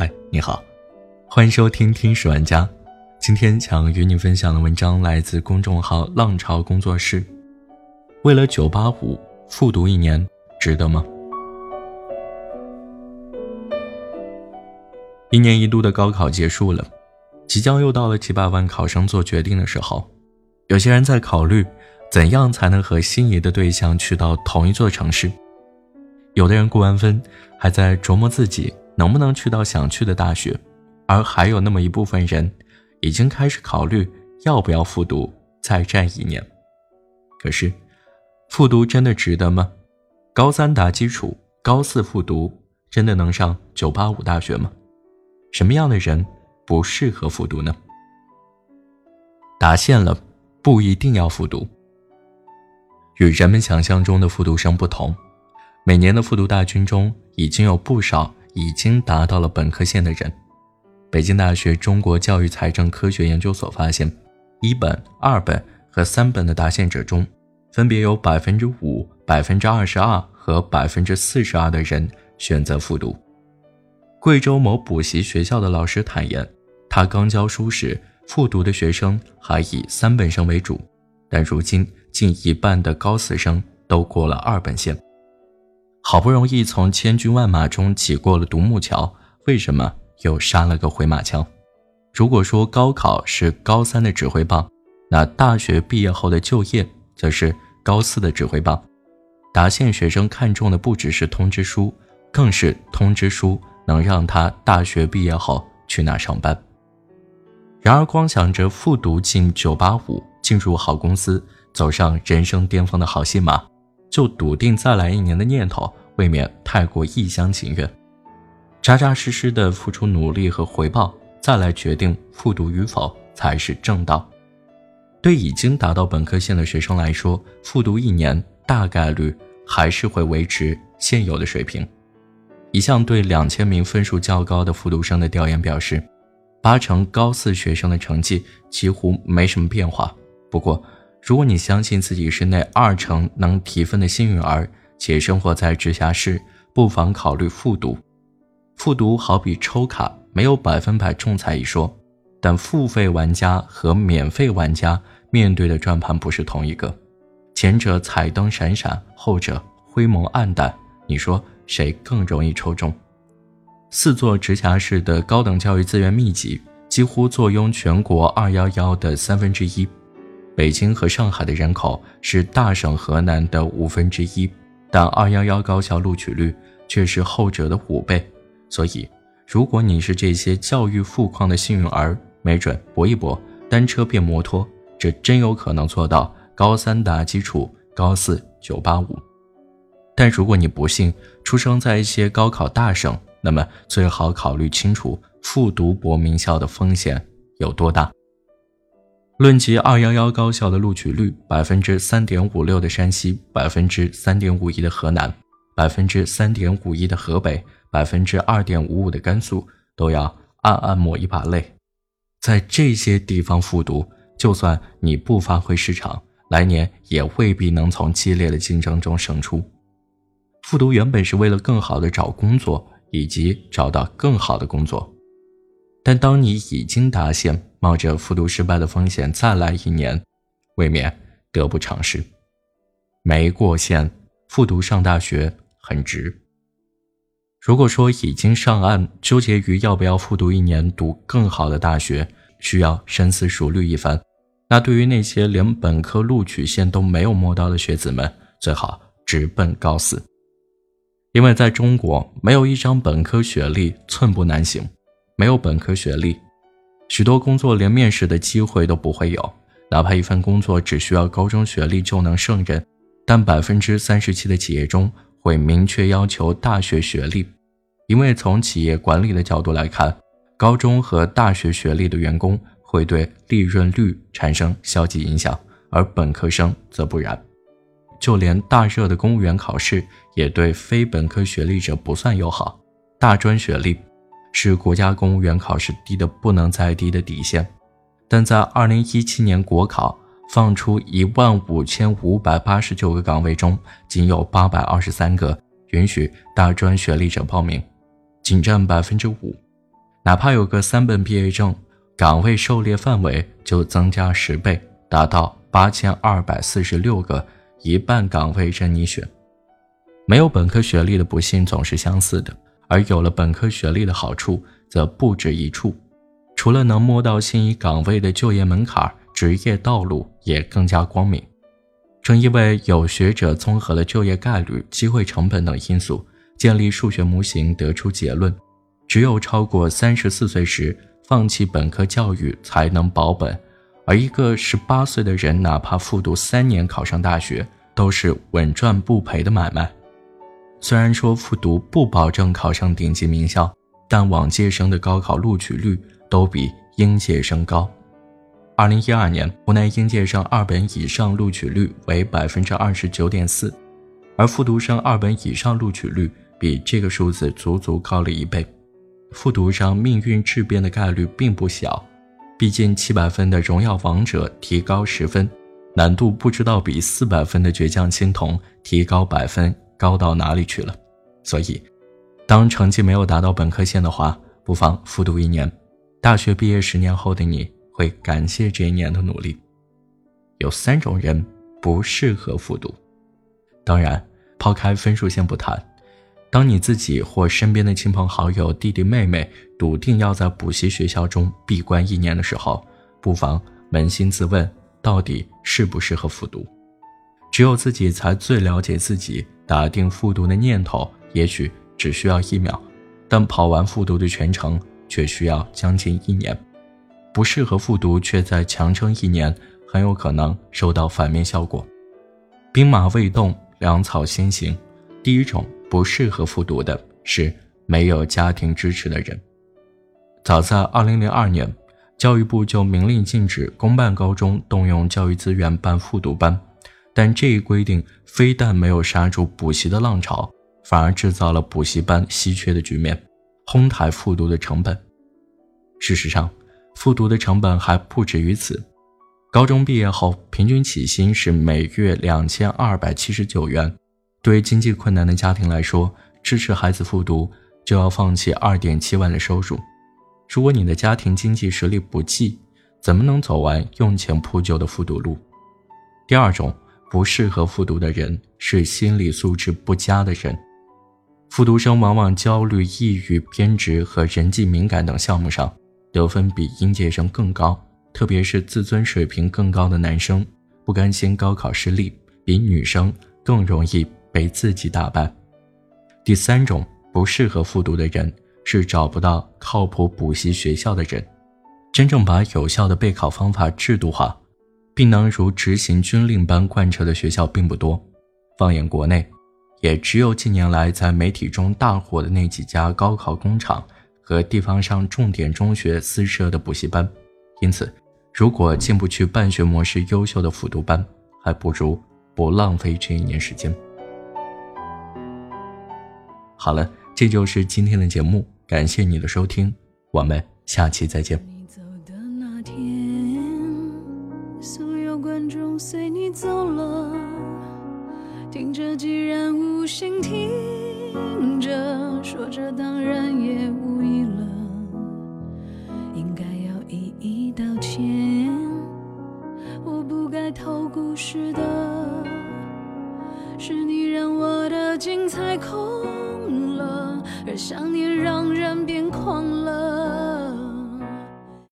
嗨，你好，欢迎收听《听史玩家》。今天想与你分享的文章来自公众号“浪潮工作室”。为了九八五复读一年，值得吗？一年一度的高考结束了，即将又到了几百万考生做决定的时候。有些人在考虑，怎样才能和心仪的对象去到同一座城市。有的人过完分，还在琢磨自己能不能去到想去的大学，而还有那么一部分人，已经开始考虑要不要复读再战一年。可是，复读真的值得吗？高三打基础，高四复读，真的能上九八五大学吗？什么样的人不适合复读呢？答线了，不一定要复读。与人们想象中的复读生不同。每年的复读大军中，已经有不少已经达到了本科线的人。北京大学中国教育财政科学研究所发现，一本、二本和三本的达线者中，分别有百分之五、百分之二十二和百分之四十二的人选择复读。贵州某补习学校的老师坦言，他刚教书时，复读的学生还以三本生为主，但如今近一半的高四生都过了二本线。好不容易从千军万马中挤过了独木桥，为什么又杀了个回马枪？如果说高考是高三的指挥棒，那大学毕业后的就业则是高四的指挥棒。达县学生看重的不只是通知书，更是通知书能让他大学毕业后去哪上班。然而，光想着复读进九八五，进入好公司，走上人生巅峰的好戏码。就笃定再来一年的念头，未免太过一厢情愿。扎扎实实的付出努力和回报，再来决定复读与否才是正道。对已经达到本科线的学生来说，复读一年大概率还是会维持现有的水平。一项对两千名分数较高的复读生的调研表示，八成高四学生的成绩几乎没什么变化。不过，如果你相信自己是那二成能提分的幸运儿，且生活在直辖市，不妨考虑复读。复读好比抽卡，没有百分百中彩一说，但付费玩家和免费玩家面对的转盘不是同一个，前者彩灯闪闪，后者灰蒙暗淡，你说谁更容易抽中？四座直辖市的高等教育资源密集，几乎坐拥全国“二幺幺”的三分之一。北京和上海的人口是大省河南的五分之一，但二幺幺高校录取率却是后者的五倍。所以，如果你是这些教育富矿的幸运儿，没准搏一搏，单车变摩托，这真有可能做到高三打基础，高四九八五。但如果你不幸出生在一些高考大省，那么最好考虑清楚复读博名校的风险有多大。论及二幺幺高校的录取率，百分之三点五六的山西，百分之三点五一的河南，百分之三点五一的河北，百分之二点五五的甘肃，都要暗暗抹一把泪。在这些地方复读，就算你不发挥失常，来年也未必能从激烈的竞争中胜出。复读原本是为了更好的找工作，以及找到更好的工作。但当你已经达线，冒着复读失败的风险再来一年，未免得不偿失。没过线，复读上大学很值。如果说已经上岸，纠结于要不要复读一年读更好的大学，需要深思熟虑一番，那对于那些连本科录取线都没有摸到的学子们，最好直奔高四，因为在中国，没有一张本科学历寸步难行。没有本科学历，许多工作连面试的机会都不会有。哪怕一份工作只需要高中学历就能胜任，但百分之三十七的企业中会明确要求大学学历，因为从企业管理的角度来看，高中和大学学历的员工会对利润率产生消极影响，而本科生则不然。就连大热的公务员考试，也对非本科学历者不算友好。大专学历。是国家公务员考试低的不能再低的底线，但在二零一七年国考放出一万五千五百八十九个岗位中，仅有八百二十三个允许大专学历者报名，仅占百分之五。哪怕有个三本毕业证，岗位狩猎范围就增加十倍，达到八千二百四十六个，一半岗位任你选。没有本科学历的不幸总是相似的，而有了本科学历的好处则不止一处。除了能摸到心仪岗位的就业门槛，职业道路也更加光明。正因为有学者综合了就业概率、机会成本等因素，建立数学模型，得出结论：只有超过三十四岁时放弃本科教育才能保本。而一个十八岁的人，哪怕复读三年考上大学，都是稳赚不赔的买卖。虽然说复读不保证考上顶级名校，但往届生的高考录取率。都比应届生高。二零一二年，湖南应届生二本以上录取率为百分之二十九点四，而复读生二本以上录取率比这个数字足足高了一倍。复读生命运质变的概率并不小，毕竟七百分的荣耀王者提高十分，难度不知道比四百分的倔强青铜提高百分高到哪里去了。所以，当成绩没有达到本科线的话，不妨复读一年。大学毕业十年后的你会感谢这一年的努力。有三种人不适合复读，当然抛开分数线不谈，当你自己或身边的亲朋好友、弟弟妹妹笃定要在补习学校中闭关一年的时候，不妨扪心自问，到底适不适合复读？只有自己才最了解自己。打定复读的念头，也许只需要一秒，但跑完复读的全程。却需要将近一年，不适合复读，却在强撑一年，很有可能收到反面效果。兵马未动，粮草先行。第一种不适合复读的是没有家庭支持的人。早在2002年，教育部就明令禁止公办高中动用教育资源办复读班，但这一规定非但没有刹住补习的浪潮，反而制造了补习班稀缺的局面。哄抬复读的成本。事实上，复读的成本还不止于此。高中毕业后，平均起薪是每月两千二百七十九元。对经济困难的家庭来说，支持孩子复读就要放弃二点七万的收入。如果你的家庭经济实力不济，怎么能走完用钱铺就的复读路？第二种不适合复读的人是心理素质不佳的人。复读生往往焦虑、抑郁、偏执和人际敏感等项目上得分比应届生更高，特别是自尊水平更高的男生，不甘心高考失利，比女生更容易被自己打败。第三种不适合复读的人是找不到靠谱补习学校的人，真正把有效的备考方法制度化，并能如执行军令般贯彻的学校并不多。放眼国内。也只有近年来在媒体中大火的那几家高考工厂和地方上重点中学私设的补习班，因此，如果进不去办学模式优秀的复读班，还不如不浪费这一年时间。好了，这就是今天的节目，感谢你的收听，我们下期再见。随你走了。听着，既然无心听着，说着当然也无意了，应该要一一道歉。我不该偷故事的，是你让我的精彩空了，而想念。